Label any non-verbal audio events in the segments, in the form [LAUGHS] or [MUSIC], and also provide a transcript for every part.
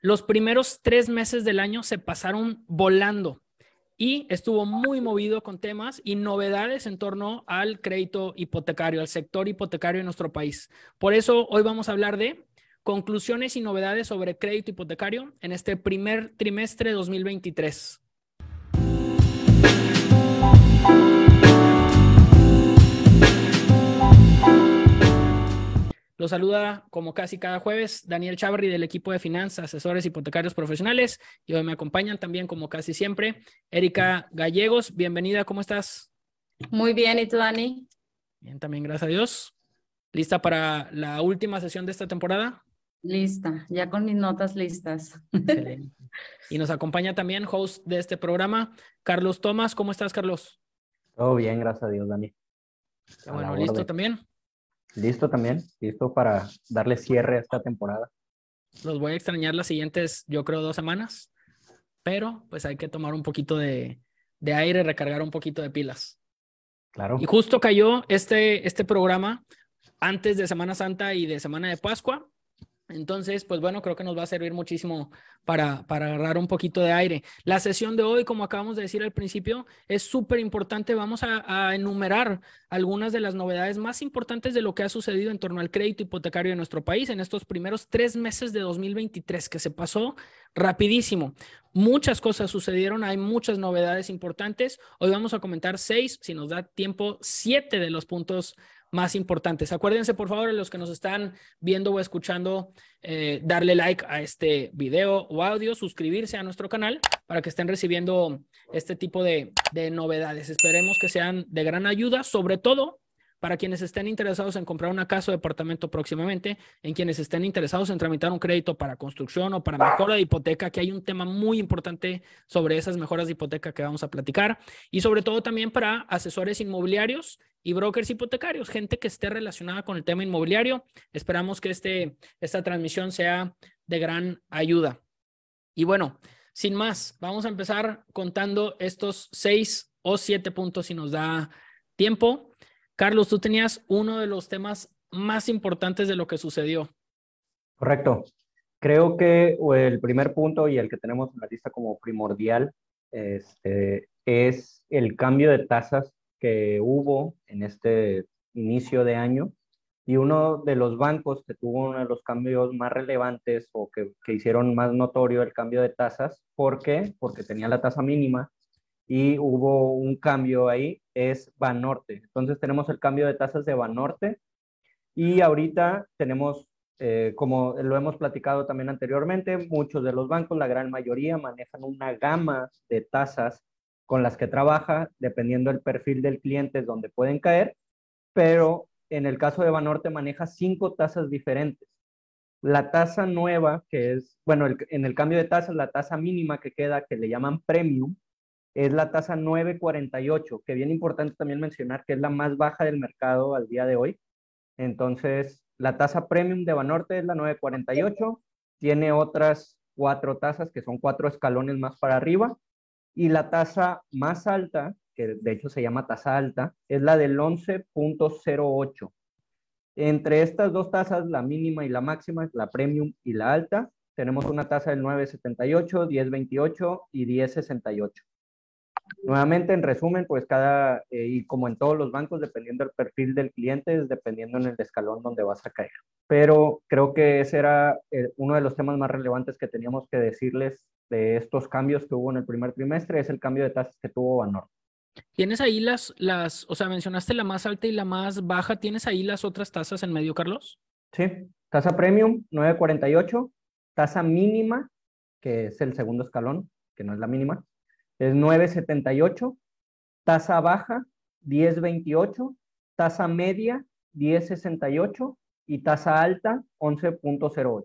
Los primeros tres meses del año se pasaron volando y estuvo muy movido con temas y novedades en torno al crédito hipotecario, al sector hipotecario en nuestro país. Por eso hoy vamos a hablar de conclusiones y novedades sobre crédito hipotecario en este primer trimestre de 2023. Los saluda como casi cada jueves Daniel Chavarri del equipo de finanzas, asesores hipotecarios profesionales y hoy me acompañan también como casi siempre Erika Gallegos. Bienvenida, ¿cómo estás? Muy bien, ¿y tú, Dani? Bien, también gracias a Dios. ¿Lista para la última sesión de esta temporada? Lista, ya con mis notas listas. [LAUGHS] Y nos acompaña también host de este programa, Carlos Tomás. ¿Cómo estás, Carlos? Todo bien, gracias a Dios, Dani. Bueno, ¿listo también? Listo también, listo para darle cierre a esta temporada. Los voy a extrañar las siguientes, yo creo, dos semanas, pero pues hay que tomar un poquito de, de aire, recargar un poquito de pilas. Claro. Y justo cayó este, este programa antes de Semana Santa y de Semana de Pascua, entonces, pues bueno, creo que nos va a servir muchísimo para, para agarrar un poquito de aire. La sesión de hoy, como acabamos de decir al principio, es súper importante. Vamos a, enumerar algunas de las novedades más importantes de lo que ha sucedido en torno al crédito hipotecario de nuestro país en estos primeros tres meses de 2023, que se pasó rapidísimo. Muchas cosas sucedieron, hay muchas novedades importantes. Hoy vamos a comentar seis, si nos da tiempo, siete de los puntos más importantes. Acuérdense, por favor, los que nos están viendo o escuchando, eh, darle like a este video o audio, suscribirse a nuestro canal para que estén recibiendo este tipo de, de novedades. Esperemos que sean de gran ayuda, sobre todo para quienes estén interesados en comprar una casa o departamento próximamente, en quienes estén interesados en tramitar un crédito para construcción o para mejora de hipoteca, que hay un tema muy importante sobre esas mejoras de hipoteca que vamos a platicar, y sobre todo también para asesores inmobiliarios y brokers hipotecarios, gente que esté relacionada con el tema inmobiliario. Esperamos que este, esta transmisión sea de gran ayuda. Y bueno, sin más, vamos a empezar contando estos seis o siete puntos si nos da tiempo. Carlos, tú tenías uno de los temas más importantes de lo que sucedió. Correcto. Creo que el primer punto y el que tenemos en la lista como primordial este, es el cambio de tasas que hubo en este inicio de año y uno de los bancos que tuvo uno de los cambios más relevantes o que, que hicieron más notorio el cambio de tasas. ¿Por qué? Porque tenía la tasa mínima y hubo un cambio ahí, es Banorte. Entonces tenemos el cambio de tasas de Banorte y ahorita tenemos, eh, como lo hemos platicado también anteriormente, muchos de los bancos, la gran mayoría, manejan una gama de tasas con las que trabaja, dependiendo del perfil del cliente, es donde pueden caer, pero en el caso de Banorte maneja cinco tasas diferentes. La tasa nueva, que es, bueno, en el cambio de tasas, la tasa mínima que queda, que le llaman premium, es la tasa 948, que bien importante también mencionar que es la más baja del mercado al día de hoy. Entonces, la tasa premium de Banorte es la 948, tiene otras cuatro tasas que son cuatro escalones más para arriba, y la tasa más alta, que de hecho se llama tasa alta, es la del 11.08. Entre estas dos tasas, la mínima y la máxima, la premium y la alta, tenemos una tasa del 978, 1028 y 1068. Nuevamente, en resumen, pues cada, eh, y como en todos los bancos, dependiendo del perfil del cliente, es dependiendo en el escalón donde vas a caer. Pero creo que ese era eh, uno de los temas más relevantes que teníamos que decirles de estos cambios que hubo en el primer trimestre, es el cambio de tasas que tuvo Banorte. ¿Tienes ahí las, las, o sea, mencionaste la más alta y la más baja, ¿tienes ahí las otras tasas en medio, Carlos? Sí, tasa premium 948, tasa mínima, que es el segundo escalón, que no es la mínima, es 9.78, tasa baja 10.28, tasa media 10.68 y tasa alta 11.08.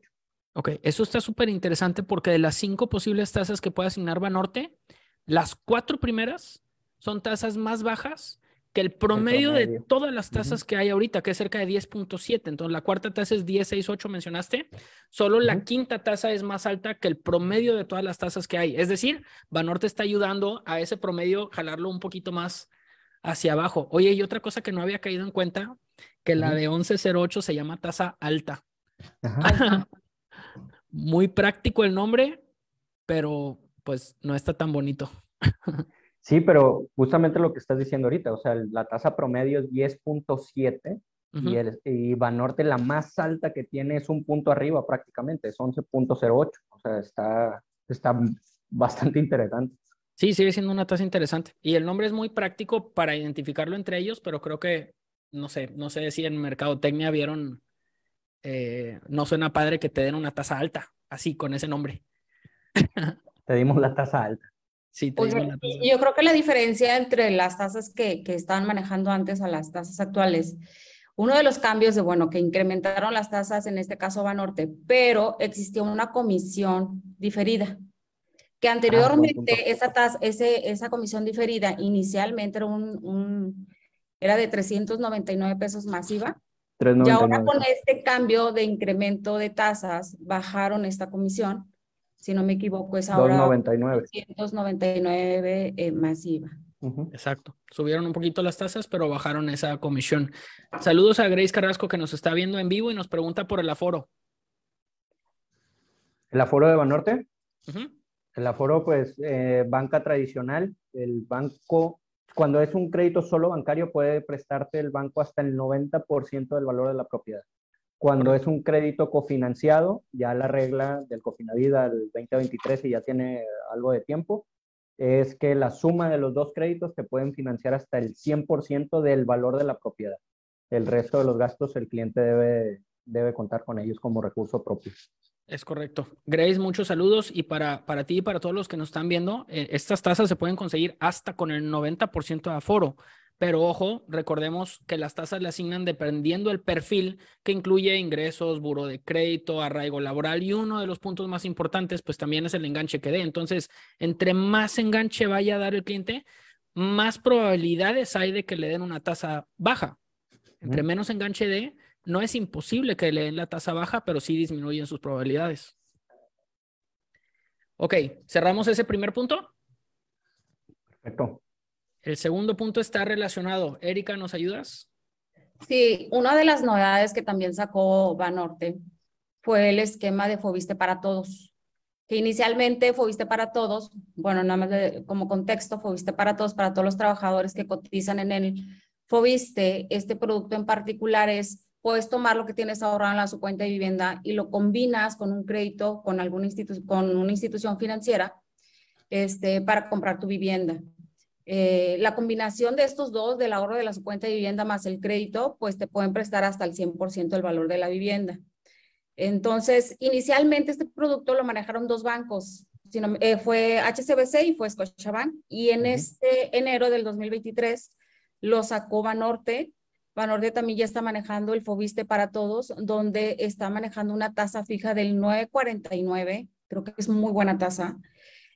Ok, eso está súper interesante porque de las cinco posibles tasas que puede asignar Banorte, las cuatro primeras son tasas más bajas que el promedio, de todas las tasas que hay ahorita, que es cerca de 10.7. Entonces, la cuarta tasa es 10.68, mencionaste. Solo la quinta tasa es más alta que el promedio de todas las tasas que hay. Es decir, Banorte está ayudando a ese promedio jalarlo un poquito más hacia abajo. Oye, y otra cosa que no había caído en cuenta, que la de 11.08 se llama tasa alta. [LAUGHS] Muy práctico el nombre, pero pues no está tan bonito. [LAUGHS] Sí, pero justamente lo que estás diciendo ahorita, o sea, la tasa promedio es 10.7 y, el, y Banorte la más alta que tiene es un punto arriba prácticamente, es 11.08, o sea, está, está bastante interesante. Sí, sigue siendo una tasa interesante. Y el nombre es muy práctico para identificarlo entre ellos, pero creo que, no sé, no sé si en Mercadotecnia vieron, eh, no suena padre que te den una tasa alta, así, con ese nombre. [LAUGHS] te dimos la tasa alta. Sí, te yo creo que la diferencia entre las tasas que, que estaban manejando antes a las tasas actuales, uno de los cambios de, bueno, que incrementaron las tasas, en este caso Banorte, pero existía una comisión diferida que Ah, anteriormente esa, tasa, ese, esa comisión diferida inicialmente era, un, un, era de 399 pesos masiva. Y ahora 3.99. con este cambio de incremento de tasas, bajaron esta comisión. Si no me equivoco, es ahora 2.99. 299 eh, masiva. Exacto. Subieron un poquito las tasas, pero bajaron esa comisión. Saludos a Grace Carrasco que nos está viendo en vivo y nos pregunta por el aforo. El aforo de Banorte, el aforo, pues, eh, banca tradicional, el banco, cuando es un crédito solo bancario, puede prestarte el banco hasta el 90% del valor de la propiedad. Cuando es un crédito cofinanciado, ya la regla del Cofinavida del 2023 y ya tiene algo de tiempo, es que la suma de los dos créditos te pueden financiar hasta el 100% del valor de la propiedad. El resto de los gastos el cliente debe, debe contar con ellos como recurso propio. Es correcto. Grace, muchos saludos y para, para ti y para todos los que nos están viendo, eh, estas tasas se pueden conseguir hasta con el 90% de aforo. Pero ojo, recordemos que las tasas le asignan dependiendo del perfil que incluye ingresos, buro de crédito, arraigo laboral y uno de los puntos más importantes, pues también es el enganche que dé. Entonces, entre más enganche vaya a dar el cliente, más probabilidades hay de que le den una tasa baja. Entre menos enganche dé, no es imposible que le den la tasa baja, pero sí disminuyen sus probabilidades. Ok, cerramos ese primer punto. Perfecto. El segundo punto está relacionado. Erika, ¿nos ayudas? Sí, una de las novedades que también sacó Banorte fue el esquema de Fobiste para todos, que inicialmente Fobiste para todos, bueno, nada más como contexto, Fobiste para todos, para todos los trabajadores que cotizan en el Fobiste, este producto en particular es, puedes tomar lo que tienes ahorrado en la, su cuenta de vivienda y lo combinas con un crédito con, alguna institu- con una institución financiera este, para comprar tu vivienda. Eh, la combinación de estos dos, del ahorro de la cuenta de vivienda más el crédito, pues te pueden prestar hasta el 100% del valor de la vivienda. Entonces, inicialmente este producto lo manejaron dos bancos, sino, eh, fue HCBC y fue Scotiabank, y en Ujú. este enero del 2023 lo sacó Banorte. Banorte también ya está manejando el Fobiste para todos, donde está manejando una tasa fija del 9.49, creo que es muy buena tasa.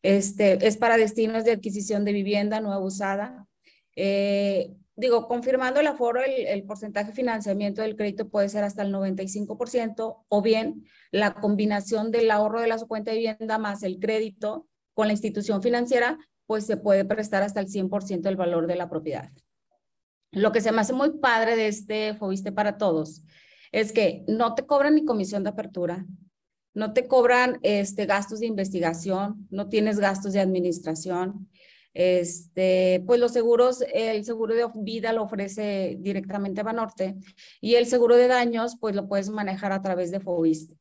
Este, es para destinos de adquisición de vivienda nueva usada. Eh, digo, confirmando el aforo, el, el porcentaje de financiamiento del crédito puede ser hasta el 95% o bien la combinación del ahorro de la su cuenta de vivienda más el crédito con la institución financiera, pues se puede prestar hasta el 100% del valor de la propiedad. Lo que se me hace muy padre de este Fobiste para todos es que no te cobran ni comisión de apertura, no te cobran este, gastos de investigación, no tienes gastos de administración. Este, pues los seguros, el seguro de vida lo ofrece directamente Banorte y el seguro de daños, pues lo puedes manejar a través de Fobiste.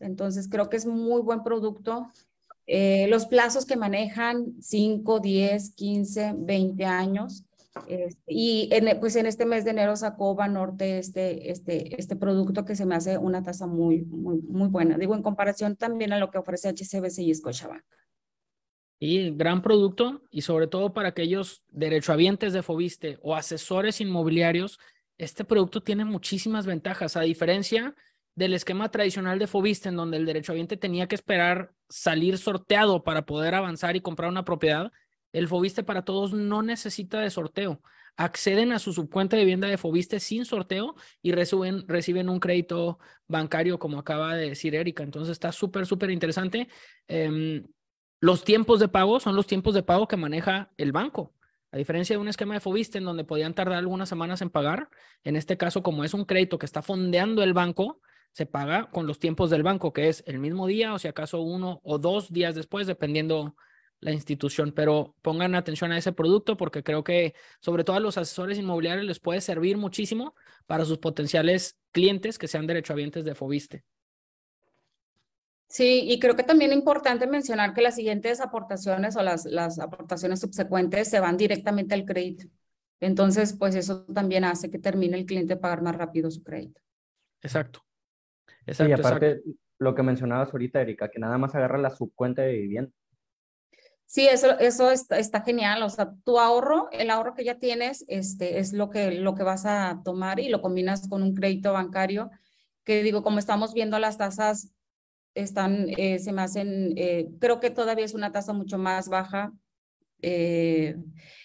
Entonces creo que es muy buen producto. Eh, los plazos que manejan, 5, 10, 15, 20 años. Este, y en, pues en este mes de enero sacó Banorte este, este, este producto que se me hace una tasa muy, muy, muy buena. Digo, en comparación también a lo que ofrece HCBC y Scotiabank. Y gran producto y sobre todo para aquellos derechohabientes de Fobiste o asesores inmobiliarios, este producto tiene muchísimas ventajas, a diferencia del esquema tradicional de Fobiste en donde el derechohabiente tenía que esperar salir sorteado para poder avanzar y comprar una propiedad. El Fobiste para todos no necesita de sorteo. Acceden a su subcuenta de vivienda de Fobiste sin sorteo y reciben, un crédito bancario, como acaba de decir Erika. Entonces está súper, súper interesante. Eh, los tiempos de pago son los tiempos de pago que maneja el banco. A diferencia de un esquema de Fobiste en donde podían tardar algunas semanas en pagar, en este caso, como es un crédito que está fondeando el banco, se paga con los tiempos del banco, que es el mismo día o si acaso uno o dos días después, dependiendo la institución. Pero pongan atención a ese producto porque creo que sobre todo a los asesores inmobiliarios les puede servir muchísimo para sus potenciales clientes que sean derechohabientes de Fobiste. Sí, y creo que también es importante mencionar que las siguientes aportaciones o las, las aportaciones subsecuentes se van directamente al crédito. Entonces, pues eso también hace que termine el cliente pagar más rápido su crédito. Exacto. Exacto, y aparte, lo que mencionabas ahorita, Erika, que nada más agarra la subcuenta de vivienda. Sí, eso, eso está, está, genial. O sea, tu ahorro, el ahorro que ya tienes, este, es lo que, lo que vas a tomar y lo combinas con un crédito bancario, que digo, como estamos viendo las tasas están, eh, se me hacen, eh, creo que todavía es una tasa mucho más baja eh,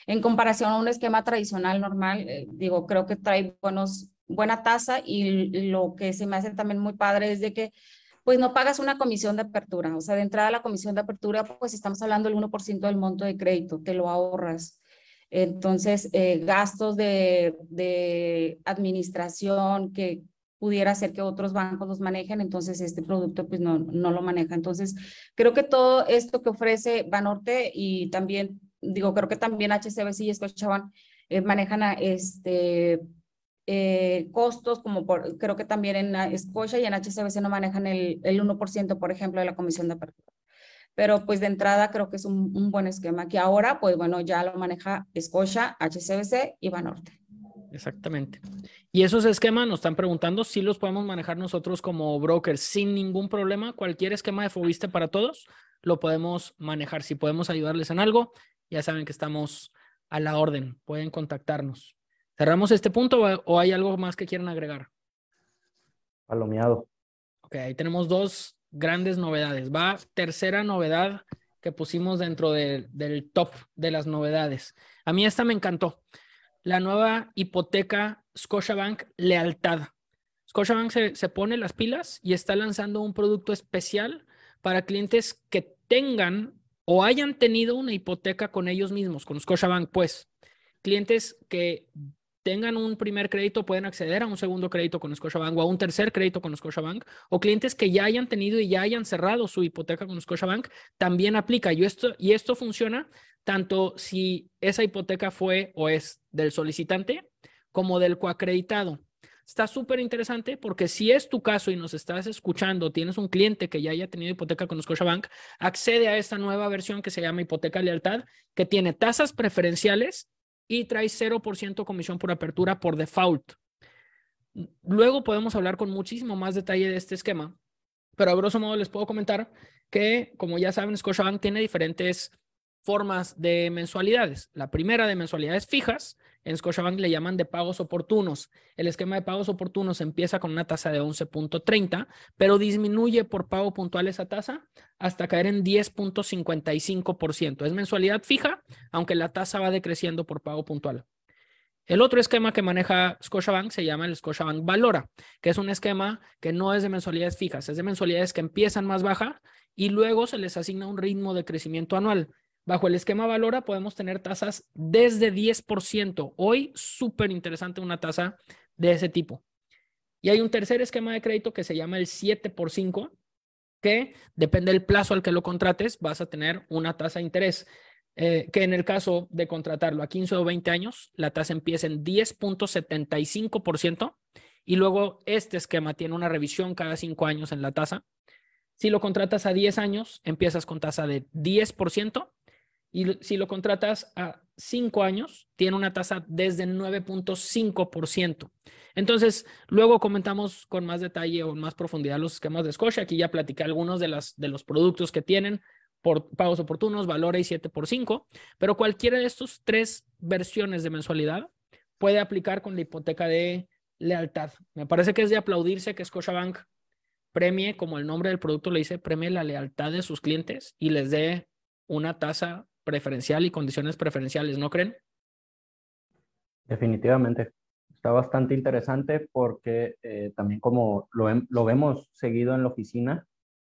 en comparación a un esquema tradicional normal. digo, creo que trae buenos, buena tasa y lo que se me hace también muy padre es de que pues no pagas una comisión de apertura. O sea, de entrada la comisión de apertura, pues estamos hablando del 1% del monto de crédito, te lo ahorras. Entonces, gastos de, de administración que, pudiera ser que otros bancos los manejen, entonces este producto pues no, no lo maneja. Entonces, creo que todo esto que ofrece Banorte y también, digo, creo que también HCBC y Scotiabank eh, manejan a este, eh, costos, como por, creo que también en Scotia y en HCBC no manejan el, el 1%, por ejemplo, de la comisión de apertura. Pero pues de entrada creo que es un, buen esquema que ahora, pues bueno, ya lo maneja Scotia, HCBC y Banorte. Exactamente. Y esos esquemas nos están preguntando si los podemos manejar nosotros como brokers sin ningún problema. Cualquier esquema de Fobiste para todos lo podemos manejar. Si podemos ayudarles en algo, ya saben que estamos a la orden. Pueden contactarnos. ¿Cerramos este punto o hay algo más que quieran agregar? Palomeado. Ok, ahí tenemos dos grandes novedades. Va tercera novedad que pusimos dentro del top de las novedades. A mí esta me encantó la nueva hipoteca Scotiabank Lealtad. Scotiabank se, se pone las pilas y está lanzando un producto especial para clientes que tengan o hayan tenido una hipoteca con ellos mismos, con Scotiabank, pues. Clientes que tengan un primer crédito pueden acceder a un segundo crédito con Scotiabank o a un tercer crédito con Scotiabank, o clientes que ya hayan tenido y ya hayan cerrado su hipoteca con Scotiabank, también aplica. Y esto, y esto funciona tanto si esa hipoteca fue o es del solicitante como del coacreditado. Está súper interesante porque si es tu caso y nos estás escuchando, tienes un cliente que ya haya tenido hipoteca con Scotiabank, accede a esta nueva versión que se llama hipoteca lealtad, que tiene tasas preferenciales y trae 0% comisión por apertura por default. Luego podemos hablar con muchísimo más detalle de este esquema, pero a grosso modo les puedo comentar que, como ya saben, Scotiabank tiene diferentes formas de mensualidades. La primera de mensualidades fijas, en Scotiabank le llaman de pagos oportunos. El esquema de pagos oportunos empieza con una tasa de 11.30, pero disminuye por pago puntual esa tasa hasta caer en 10.55%. Es mensualidad fija, aunque la tasa va decreciendo por pago puntual. El otro esquema que maneja Scotiabank se llama el Scotiabank Valora, que es un esquema que no es de mensualidades fijas, es de mensualidades que empiezan más baja y luego se les asigna un ritmo de crecimiento anual. Bajo el esquema Valora podemos tener tasas desde 10%. Hoy, súper interesante una tasa de ese tipo. Y hay un tercer esquema de crédito que se llama el 7 por 5, que depende del plazo al que lo contrates, vas a tener una tasa de interés. Eh, que en el caso de contratarlo a 15 o 20 años, la tasa empieza en 10.75% y luego este esquema tiene una revisión cada 5 años en la tasa. Si lo contratas a 10 años, empiezas con tasa de 10% y si lo contratas a cinco años, tiene una tasa desde 9.5%. Entonces, luego comentamos con más detalle o más profundidad los esquemas de Scotia. Aquí ya platicé algunos de, las, de los productos que tienen por pagos oportunos, Valora y 7 por 5, pero cualquiera de estos tres versiones de mensualidad puede aplicar con la hipoteca de lealtad. Me parece que es de aplaudirse que Scotiabank premie, como el nombre del producto le dice, premie la lealtad de sus clientes y les dé una tasa preferencial y condiciones preferenciales, ¿no creen? Definitivamente. Está bastante interesante porque eh, también como lo, lo, vemos seguido en la oficina,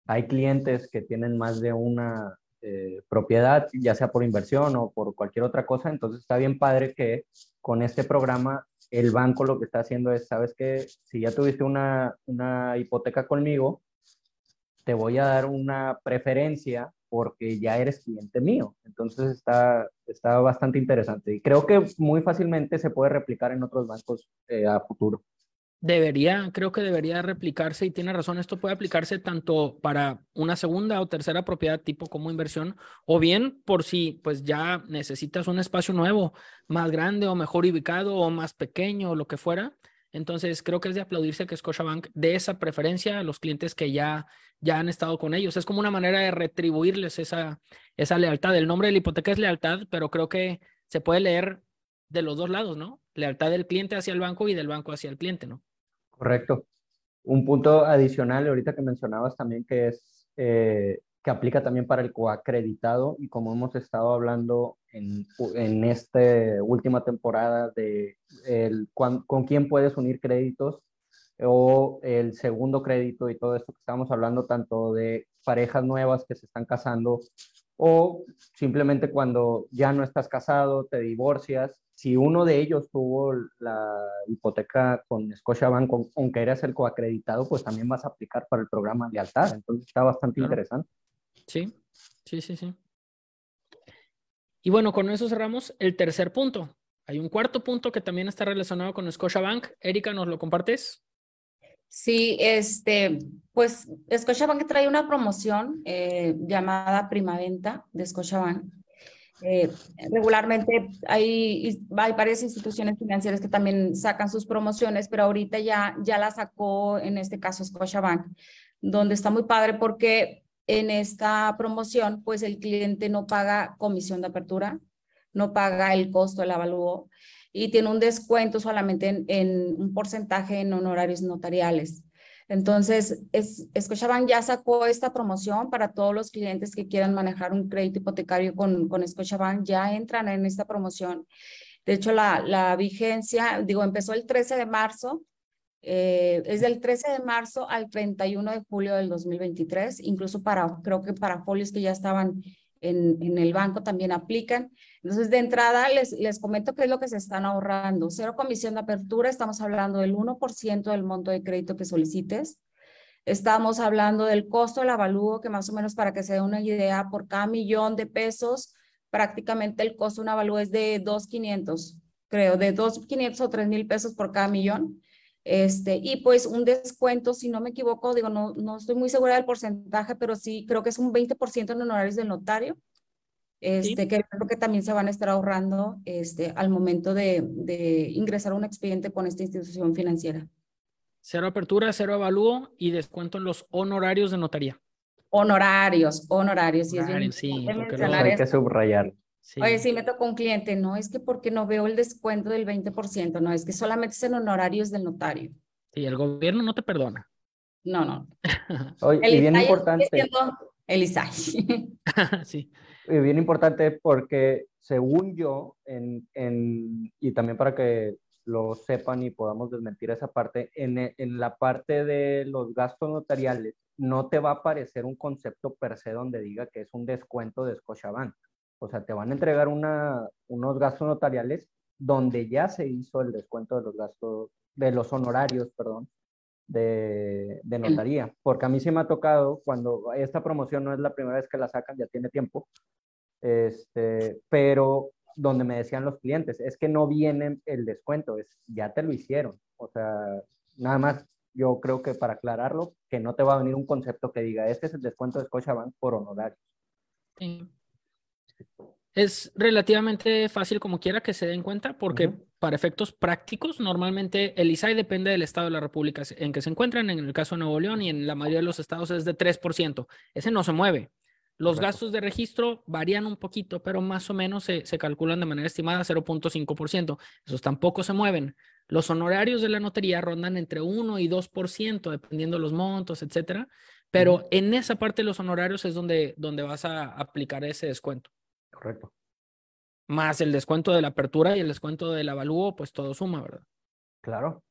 hay clientes que tienen más de una eh, propiedad, ya sea por inversión o por cualquier otra cosa, entonces está bien padre que con este programa el banco lo que está haciendo es, sabes que si ya tuviste una, una hipoteca conmigo, te voy a dar una preferencia porque ya eres cliente mío. Entonces está, está bastante interesante y creo que muy fácilmente se puede replicar en otros bancos eh, a futuro. Debería, creo que debería replicarse y tiene razón, esto puede aplicarse tanto para una segunda o tercera propiedad tipo como inversión o bien por si pues ya necesitas un espacio nuevo, más grande o mejor ubicado o más pequeño o lo que fuera. Entonces creo que es de aplaudirse que Scotiabank dé esa preferencia a los clientes que ya, ya han estado con ellos. Es como una manera de retribuirles esa, esa lealtad. El nombre de la hipoteca es lealtad, pero creo que se puede leer de los dos lados, ¿no? Lealtad del cliente hacia el banco y del banco hacia el cliente, ¿no? Correcto. Un punto adicional, ahorita que mencionabas también, que es eh, que aplica también para el coacreditado y como hemos estado hablando en, en esta última temporada de el, con, quién puedes unir créditos o el segundo crédito y todo esto que estamos hablando tanto de parejas nuevas que se están casando o simplemente cuando ya no estás casado, te divorcias si uno de ellos tuvo la hipoteca con Scotiabank, aunque eres el coacreditado, pues también vas a aplicar para el programa de lealtad. Entonces está bastante interesante. Sí, sí, sí, sí. Y bueno, con eso cerramos el tercer punto. Hay un cuarto punto que también está relacionado con Scotiabank. Erika, ¿nos lo compartes? Sí, este, pues Scotiabank trae una promoción eh, llamada Primaventa de Scotiabank eh, regularmente hay, hay varias instituciones financieras que también sacan sus promociones, pero ahorita ya, ya la sacó en este caso Scotiabank, donde está muy padre porque en esta promoción, pues el cliente no paga comisión de apertura, no paga el costo del avalúo y tiene un descuento solamente en, un porcentaje en honorarios notariales. Entonces, es, ya sacó esta promoción para todos los clientes que quieran manejar un crédito hipotecario con, con ya entran en esta promoción. De hecho, la vigencia, digo, empezó el 13 de marzo, eh, es del 13 de marzo al 31 de julio del 2023, incluso para, creo que para folios que ya estaban en, en, el banco también aplican. Entonces, de entrada, les, les comento qué es lo que se están ahorrando. Cero comisión de apertura, estamos hablando del 1% del monto de crédito que solicites. Estamos hablando del costo del avalúo, que más o menos para que se dé una idea, por cada millón de pesos, prácticamente el costo de un avalúo es de 2.500, creo, de 2.500 o 3.000 pesos por cada millón. Este, y pues un descuento, si no me equivoco, digo, no, no estoy muy segura del porcentaje, pero sí creo que es un 20% en honorarios del notario, este, que creo que también se van a estar ahorrando este, al momento de, de ingresar a un expediente con esta institución financiera. Cero apertura, cero avalúo y descuento en los honorarios de notaría. Honorarios, honorarios. honorarios sí, hay que subrayar. Oye, sí me tocó un cliente, no es que porque no veo el descuento del 20%, no, es que solamente es en honorarios del notario. Sí, el gobierno no te perdona. No, no. [LAUGHS] Oye, y bien importante. El [LAUGHS] [LAUGHS] sí. Y bien importante porque según yo, en, en, y también para que lo sepan y podamos desmentir esa parte, en, en la parte de los gastos notariales, no te va a aparecer un concepto per se donde diga que es un descuento de Scotiabank. O sea, te van a entregar una, unos gastos notariales donde ya se hizo el descuento de los gastos, de los honorarios, perdón, de, de notaría. Porque a mí sí me ha tocado, cuando esta promoción no es la primera vez que la sacan, ya tiene tiempo, este, pero donde me decían los clientes, es que no viene el descuento, es ya te lo hicieron. O sea, nada más yo creo que para aclararlo, que no te va a venir un concepto que diga, este es el descuento de Scotiabank por honorarios. Sí. Es relativamente fácil como quiera que se den cuenta porque para efectos prácticos normalmente el ISAI depende del estado de la República en que se encuentran, en el caso de Nuevo León y en la mayoría de los estados es de 3%. Ese no se mueve. Los gastos de registro varían un poquito, pero más o menos se, se calculan de manera estimada 0.5%. Esos tampoco se mueven. Los honorarios de la notaría rondan entre 1 y 2%, dependiendo de los montos, etcétera. Pero en esa parte de los honorarios es donde, donde vas a aplicar ese descuento. Correcto. Más el descuento de la apertura y el descuento del avalúo, pues todo suma, ¿verdad? Claro.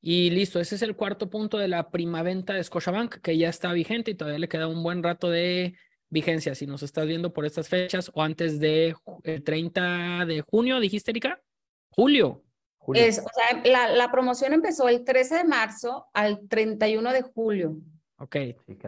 Y listo, ese es el cuarto punto de la primaventa de Scotiabank, que ya está vigente y todavía le queda un buen rato de vigencia. Si nos estás viendo por estas fechas o antes de el 30 de junio, dijiste, Erika. Julio. Es, o sea, la, la, promoción empezó el 13 de marzo al 31 de julio. Ok.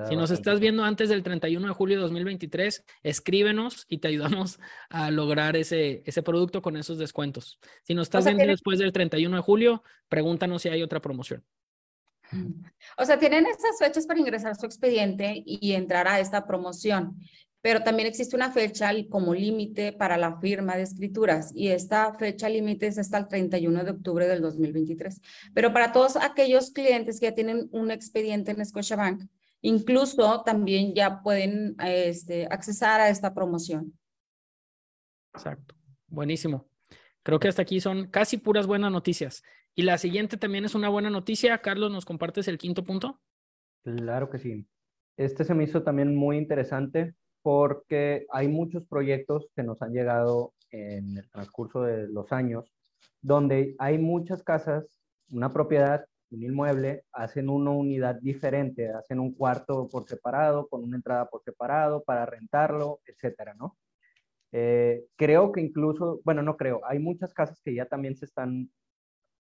si nos estás viendo antes del 31 de julio de 2023, escríbenos y te ayudamos [LAUGHS] a lograr ese, ese producto con esos descuentos. Si nos estás viendo después del 31 de julio, pregúntanos si hay otra promoción. O sea, tienen estas fechas para ingresar su expediente y entrar a esta promoción, pero también existe una fecha como límite para la firma de escrituras y esta fecha límite es hasta el 31 de octubre del 2023. Pero para todos aquellos clientes que ya tienen un expediente en Scotiabank, incluso también ya pueden este, accesar a esta promoción. Exacto. Buenísimo. Creo que hasta aquí son casi puras buenas noticias. Y la siguiente también es una buena noticia. Carlos, ¿nos compartes el quinto punto? Claro que sí. Este se me hizo también muy interesante porque hay muchos proyectos que nos han llegado en el transcurso de los años, donde hay muchas casas, una propiedad, un inmueble, hacen una unidad diferente, hacen un cuarto por separado, con una entrada por separado, para rentarlo, etcétera, ¿no? Eh, creo que incluso, bueno, no creo, hay muchas casas que ya también se están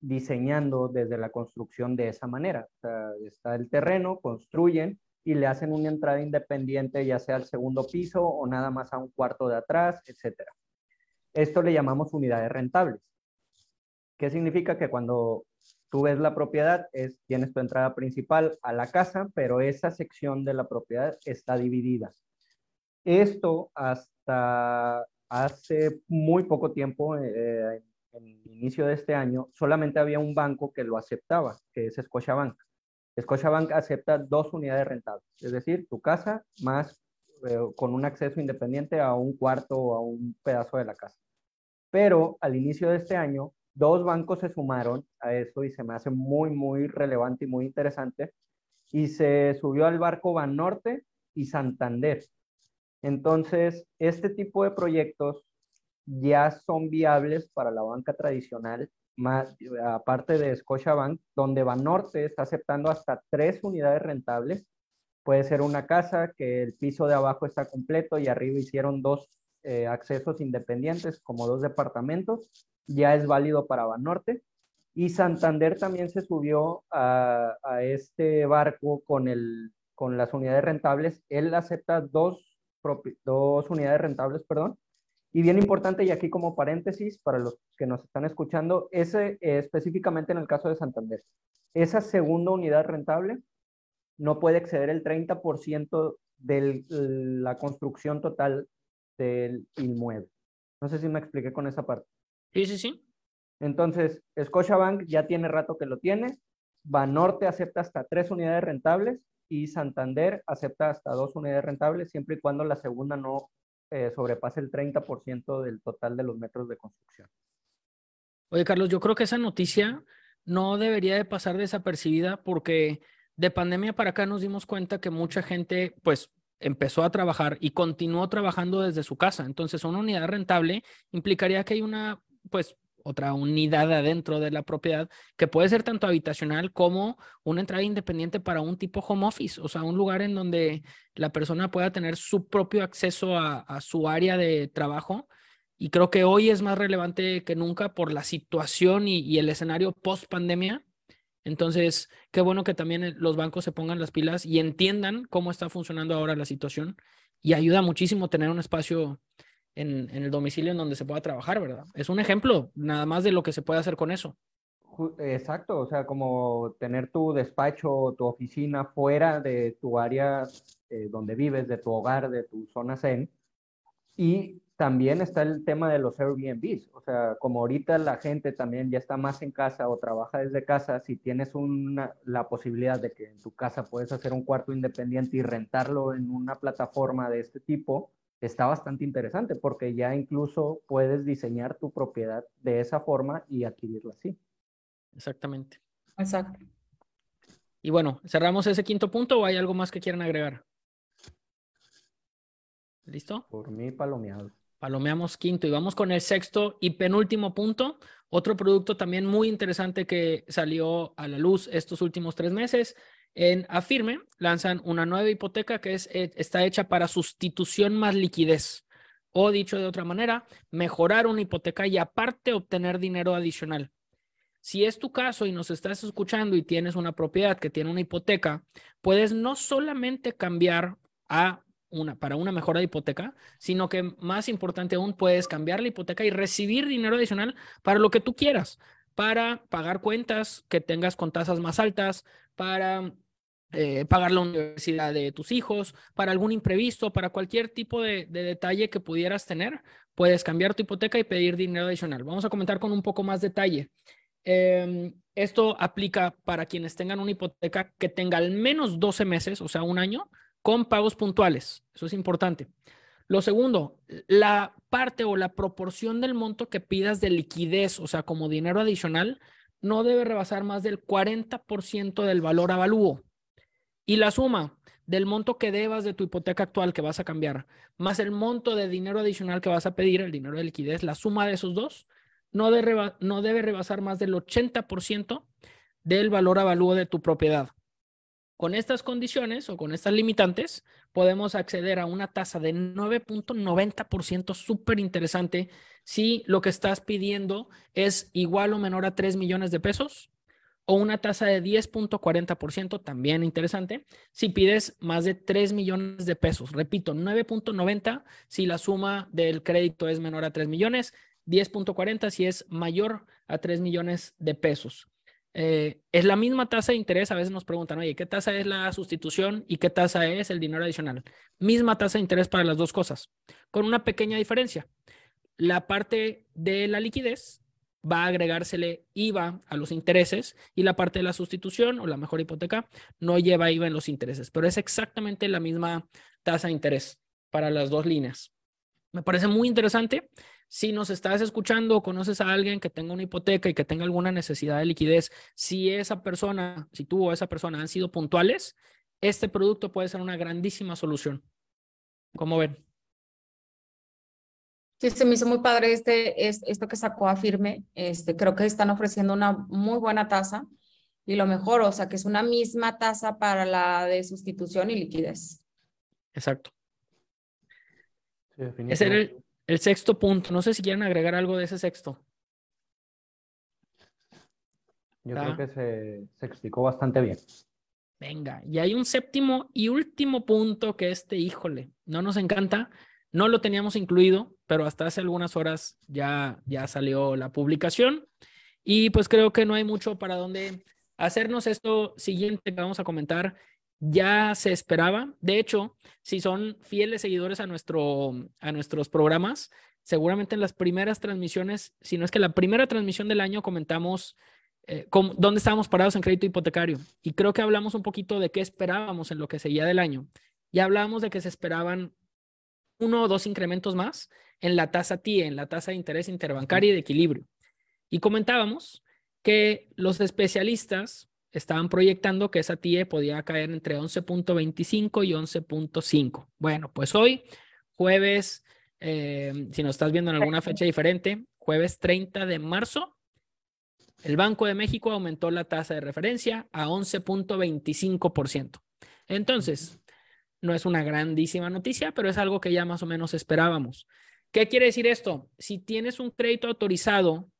diseñando desde la construcción de esa manera. O sea, está el terreno, construyen y le hacen una entrada independiente, ya sea al segundo piso o nada más a un cuarto de atrás, etc. Esto le llamamos unidades rentables. ¿Qué significa? Que cuando tú ves la propiedad, es, tienes tu entrada principal a la casa, pero esa sección de la propiedad está dividida. Esto hasta hace muy poco tiempo, eh, en el inicio de este año, solamente había un banco que lo aceptaba, que es Scotiabank. Scotiabank acepta dos unidades rentables, es decir, tu casa más eh, con un acceso independiente a un cuarto o a un pedazo de la casa. Pero al inicio de este año, dos bancos se sumaron a eso y se me hace muy, muy relevante y muy interesante. Y se subió al barco Banorte y Santander. Entonces, este tipo de proyectos ya son viables para la banca tradicional más, aparte de Scotiabank, donde Banorte está aceptando hasta tres unidades rentables. Puede ser una casa que el piso de abajo está completo y arriba hicieron dos eh, accesos independientes, como dos departamentos. Ya es válido para Banorte. Y Santander también se subió a, a este barco con, el, con las unidades rentables. Él acepta dos, dos unidades rentables, perdón, y bien importante, y aquí como paréntesis, para los que nos están escuchando, ese eh, específicamente en el caso de Santander, esa segunda unidad rentable no puede exceder el 30% de la construcción total del inmueble. No sé si me expliqué con esa parte. Sí, sí, sí. Entonces, Scotiabank ya tiene rato que lo tiene, Banorte acepta hasta tres unidades rentables y Santander acepta hasta dos unidades rentables, siempre y cuando la segunda no eh, sobrepase el 30% del total de los metros de construcción. Oye, Carlos, yo creo que esa noticia no debería de pasar desapercibida porque de pandemia para acá nos dimos cuenta que mucha gente, pues, empezó a trabajar y continuó trabajando desde su casa. Entonces, una unidad rentable implicaría que hay una, pues, otra unidad adentro de la propiedad que puede ser tanto habitacional como una entrada independiente para un tipo home office, o sea, un lugar en donde la persona pueda tener su propio acceso a, su área de trabajo. Y creo que hoy es más relevante que nunca por la situación y, el escenario post pandemia. Entonces, qué bueno que también los bancos se pongan las pilas y entiendan cómo está funcionando ahora la situación. Y ayuda muchísimo tener un espacio en, el domicilio en donde se pueda trabajar, ¿verdad? Es un ejemplo nada más de lo que se puede hacer con eso. Exacto, o sea, como tener tu despacho, tu oficina fuera de tu área eh, donde vives, de tu hogar, de tu zona zen. Y también está el tema de los Airbnbs, o sea, como ahorita la gente también ya está más en casa o trabaja desde casa, si tienes una, la posibilidad de que en tu casa puedes hacer un cuarto independiente y rentarlo en una plataforma de este tipo, está bastante interesante porque ya incluso puedes diseñar tu propiedad de esa forma y adquirirla así. Exactamente. Exacto. Y bueno, ¿cerramos ese quinto punto o hay algo más que quieran agregar? ¿Listo? Por mí, palomeado. Palomeamos quinto y vamos con el sexto y penúltimo punto. Otro producto también muy interesante que salió a la luz estos últimos tres meses en Afirme lanzan una nueva hipoteca que es, eh, está hecha para sustitución más liquidez. O dicho de otra manera, mejorar una hipoteca y aparte obtener dinero adicional. Si es tu caso y nos estás escuchando y tienes una propiedad que tiene una hipoteca, puedes no solamente cambiar a una, para una mejora de hipoteca, sino que más importante aún, puedes cambiar la hipoteca y recibir dinero adicional para lo que tú quieras, para pagar cuentas que tengas con tasas más altas, para eh, pagar la universidad de tus hijos, para algún imprevisto, para cualquier tipo de, detalle que pudieras tener, puedes cambiar tu hipoteca y pedir dinero adicional. Vamos a comentar con un poco más detalle. Em, esto aplica para quienes tengan una hipoteca que tenga al menos 12 meses, o sea, un año, con pagos puntuales. Eso es importante. Lo segundo, la parte o la proporción del monto que pidas de liquidez, o sea, como dinero adicional, no debe rebasar más del 40% del valor avalúo. Y la suma del monto que debas de tu hipoteca actual que vas a cambiar, más el monto de dinero adicional que vas a pedir, el dinero de liquidez, la suma de esos dos, no, debe rebasar más del 80% del valor avalúo de tu propiedad. Con estas condiciones o con estas limitantes, podemos acceder a una tasa de 9.90%, súper interesante, si lo que estás pidiendo es igual o menor a 3 millones de pesos o una tasa de 10.40%, también interesante, si pides más de 3 millones de pesos. Repito, 9.90 si la suma del crédito es menor a 3 millones, 10.40 si es mayor a 3 millones de pesos. Eh, es la misma tasa de interés, a veces nos preguntan, oye, ¿qué tasa es la sustitución y qué tasa es el dinero adicional? Misma tasa de interés para las dos cosas, con una pequeña diferencia. La parte de la liquidez va a agregársele IVA a los intereses y la parte de la sustitución o la mejor hipoteca no lleva IVA en los intereses, pero es exactamente la misma tasa de interés para las dos líneas. Me parece muy interesante. Si nos estás escuchando o conoces a alguien que tenga una hipoteca y que tenga alguna necesidad de liquidez, si esa persona, si tú o esa persona han sido puntuales, este producto puede ser una grandísima solución. ¿Cómo ven? Sí, se me hizo muy padre este, esto que sacó a firme. Este, creo que están ofreciendo una muy buena tasa y lo mejor, o sea, que es una misma tasa para la de sustitución y liquidez. Exacto. ese era el, sexto punto. No sé si quieren agregar algo de ese sexto. Yo creo que se, se explicó bastante bien. Venga, y hay un séptimo y último punto que este, híjole, no nos encanta, no lo teníamos incluido, pero hasta hace algunas horas ya, ya salió la publicación y pues creo que no hay mucho para dónde hacernos esto siguiente que vamos a comentar. Ya se esperaba. De hecho, si son fieles seguidores a, nuestro, a nuestros programas, seguramente en las primeras transmisiones, si no es que la primera transmisión del año comentamos eh, dónde estábamos parados en crédito hipotecario. Y creo que hablamos un poquito de qué esperábamos en lo que seguía del año. Ya hablábamos de que se esperaban uno o dos incrementos más en la tasa TIE, en la tasa de interés interbancaria y de equilibrio. Y comentábamos que los especialistas estaban proyectando que esa TIE podía caer entre 11.25 y 11.5. Bueno, pues hoy, jueves, eh, si nos estás viendo en alguna fecha diferente, jueves 30 de marzo, el Banco de México aumentó la tasa de referencia a 11.25%. Entonces, no es una grandísima noticia, pero es algo que ya más o menos esperábamos. ¿Qué quiere decir esto? Si tienes un crédito autorizado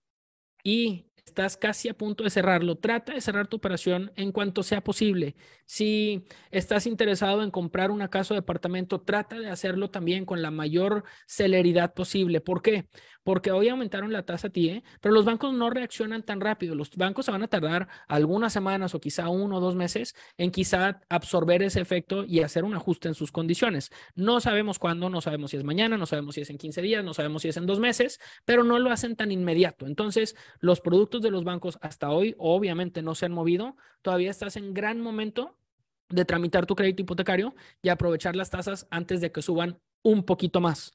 y estás casi a punto de cerrarlo, trata de cerrar tu operación en cuanto sea posible. Si estás interesado en comprar una casa o departamento, trata de hacerlo también con la mayor celeridad posible. ¿Por qué? Porque hoy aumentaron la tasa TIE, pero los bancos no reaccionan tan rápido. Los bancos se van a tardar algunas semanas o quizá uno o dos meses en quizá absorber ese efecto y hacer un ajuste en sus condiciones. No sabemos cuándo, no sabemos si es mañana, no sabemos si es en 15 días, no sabemos si es en dos meses, pero no lo hacen tan inmediato. Entonces, los productos de los bancos hasta hoy obviamente no se han movido. Todavía estás en gran momento de tramitar tu crédito hipotecario y aprovechar las tasas antes de que suban un poquito más.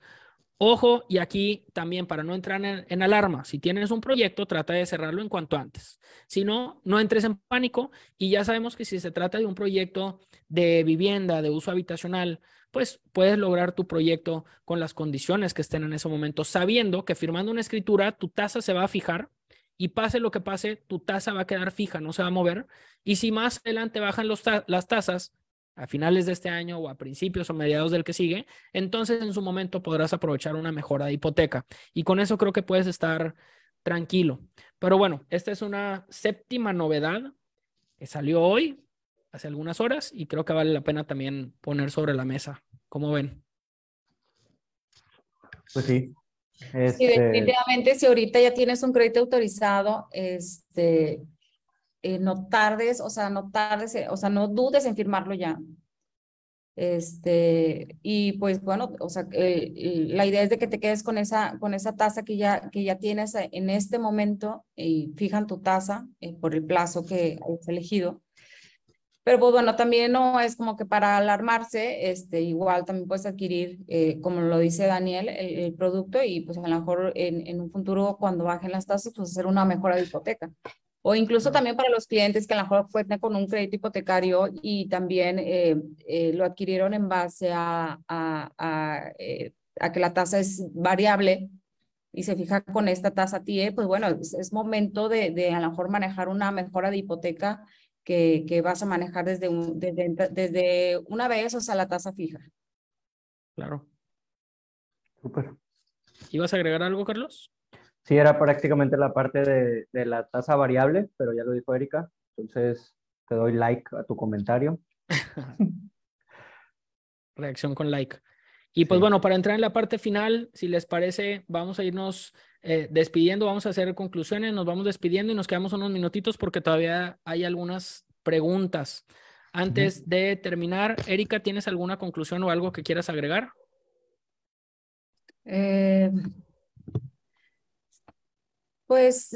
Ojo, y aquí también para no entrar en, alarma, si tienes un proyecto, trata de cerrarlo en cuanto antes. Si no, no entres en pánico y ya sabemos que si se trata de un proyecto de vivienda, de uso habitacional, pues puedes lograr tu proyecto con las condiciones que estén en ese momento, sabiendo que firmando una escritura tu tasa se va a fijar y pase lo que pase, tu tasa va a quedar fija, no se va a mover. Y si más adelante bajan las tasas a finales de este año o a principios o mediados del que sigue, entonces en su momento podrás aprovechar una mejora de hipoteca. Y con eso creo que puedes estar tranquilo. Pero bueno, esta es una séptima novedad que salió hoy, hace algunas horas, y creo que vale la pena también poner sobre la mesa. ¿Cómo ven? Pues sí. Sí, Este, definitivamente, si ahorita ya tienes un crédito autorizado, este, eh, no tardes, o sea, no tardes, eh, o sea, no dudes en firmarlo ya. Este, y pues bueno, o sea, eh, la idea es de que te quedes con esa, con esa tasa que ya, que ya tienes en este momento y fijan tu tasa por el plazo que has elegido. Pero pues bueno, también no es como que para alarmarse, este, igual también puedes adquirir, como lo dice Daniel, el, el producto y pues a lo mejor en, en un futuro cuando bajen las tasas, pues hacer una mejora de hipoteca. O incluso también para los clientes que a lo mejor cuentan con un crédito hipotecario y también eh, eh, lo adquirieron en base a, a, a, eh, a que la tasa es variable y se fija con esta tasa TIE, pues bueno, es, es momento de, de a lo mejor manejar una mejora de hipoteca que, que vas a manejar desde, un, desde, desde una vez, o sea, la tasa fija. Claro. súper. ¿Ibas a agregar algo, Carlos? Sí, era prácticamente la parte de, de la tasa variable, pero ya lo dijo Erika. Entonces, te doy like a tu comentario. [LAUGHS] Reacción con like. Y pues Sí. bueno, para entrar en la parte final, si les parece, vamos a irnos eh, despidiendo, vamos a hacer conclusiones, nos vamos despidiendo y nos quedamos unos minutitos porque todavía hay algunas preguntas. Antes de terminar, Erika, ¿tienes alguna conclusión o algo que quieras agregar? Eh, pues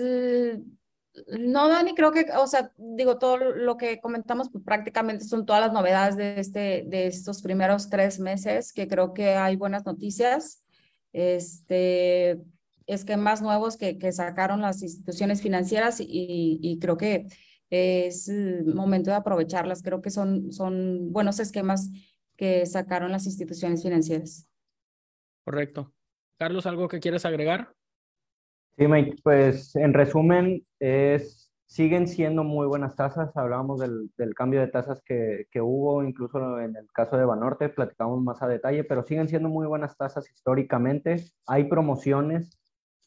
no, Dani, creo que, o sea, digo, todo lo que comentamos pues, prácticamente son todas las novedades de, este, de estos primeros tres meses, que creo que hay buenas noticias, este, esquemas nuevos que, sacaron las instituciones financieras y, y creo que es momento de aprovecharlas. Creo que son, son buenos esquemas que sacaron las instituciones financieras. Correcto. Carlos, ¿algo que quieras agregar? Sí, Mike, pues en resumen, es, siguen siendo muy buenas tasas. Hablábamos del, del cambio de tasas que, que hubo, incluso en el caso de Banorte, platicamos más a detalle, pero siguen siendo muy buenas tasas históricamente. Hay promociones.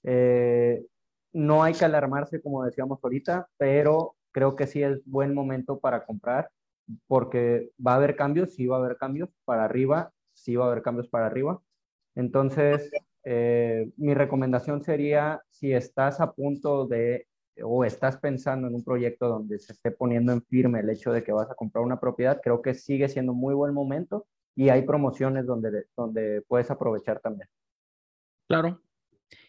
eh, no hay que alarmarse, como decíamos ahorita, pero creo que sí es buen momento para comprar, porque va a haber cambios, sí va a haber cambios para arriba, sí va a haber cambios para arriba. Entonces, eh, mi recomendación sería, si estás a punto de o estás pensando en un proyecto donde se esté poniendo en firme el hecho de que vas a comprar una propiedad, creo que sigue siendo muy buen momento y hay promociones donde, donde puedes aprovechar también. Claro.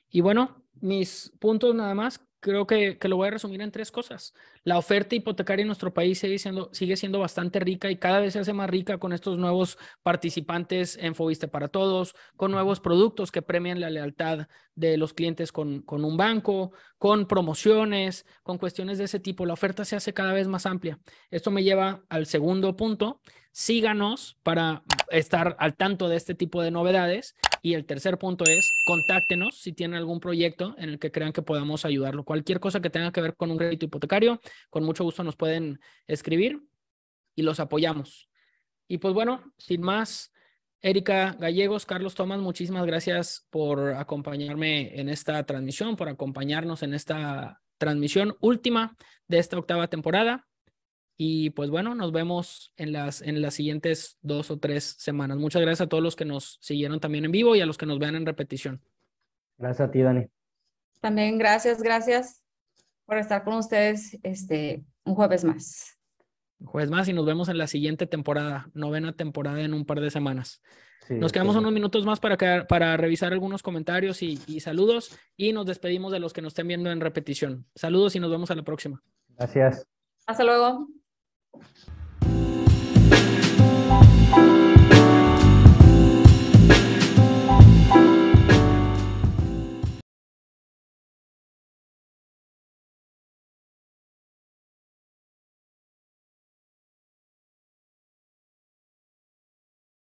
Y bueno, mis puntos nada más, creo que, que lo voy a resumir en tres cosas. La oferta hipotecaria en nuestro país sigue siendo, sigue siendo bastante rica y cada vez se hace más rica con estos nuevos participantes en Fobiste para Todos, con nuevos productos que premian la lealtad de los clientes con, con un banco, con promociones, con cuestiones de ese tipo. La oferta se hace cada vez más amplia. Esto me lleva al segundo punto. Síganos para estar al tanto de este tipo de novedades. Y el tercer punto es contáctenos si tienen algún proyecto en el que crean que podamos ayudarlo. Cualquier cosa que tenga que ver con un crédito hipotecario, con mucho gusto nos pueden escribir y los apoyamos. Y pues bueno, sin más, Erika Gallegos, Carlos Tomás, muchísimas gracias por acompañarme en esta transmisión, por acompañarnos en esta transmisión última de esta octava temporada. Y pues bueno, nos vemos en las, en las siguientes dos o tres semanas. Muchas gracias a todos los que nos siguieron también en vivo y a los que nos vean en repetición. Gracias a ti, Dani. También gracias, gracias por estar con ustedes este, un jueves más. Un jueves más y nos vemos en la siguiente temporada, novena temporada en un par de semanas. Sí, Nos quedamos sí. unos minutos más para, quedar- para revisar algunos comentarios y, y saludos y nos despedimos de los que nos estén viendo en repetición. Saludos y nos vemos a la próxima. Gracias. Hasta luego. you.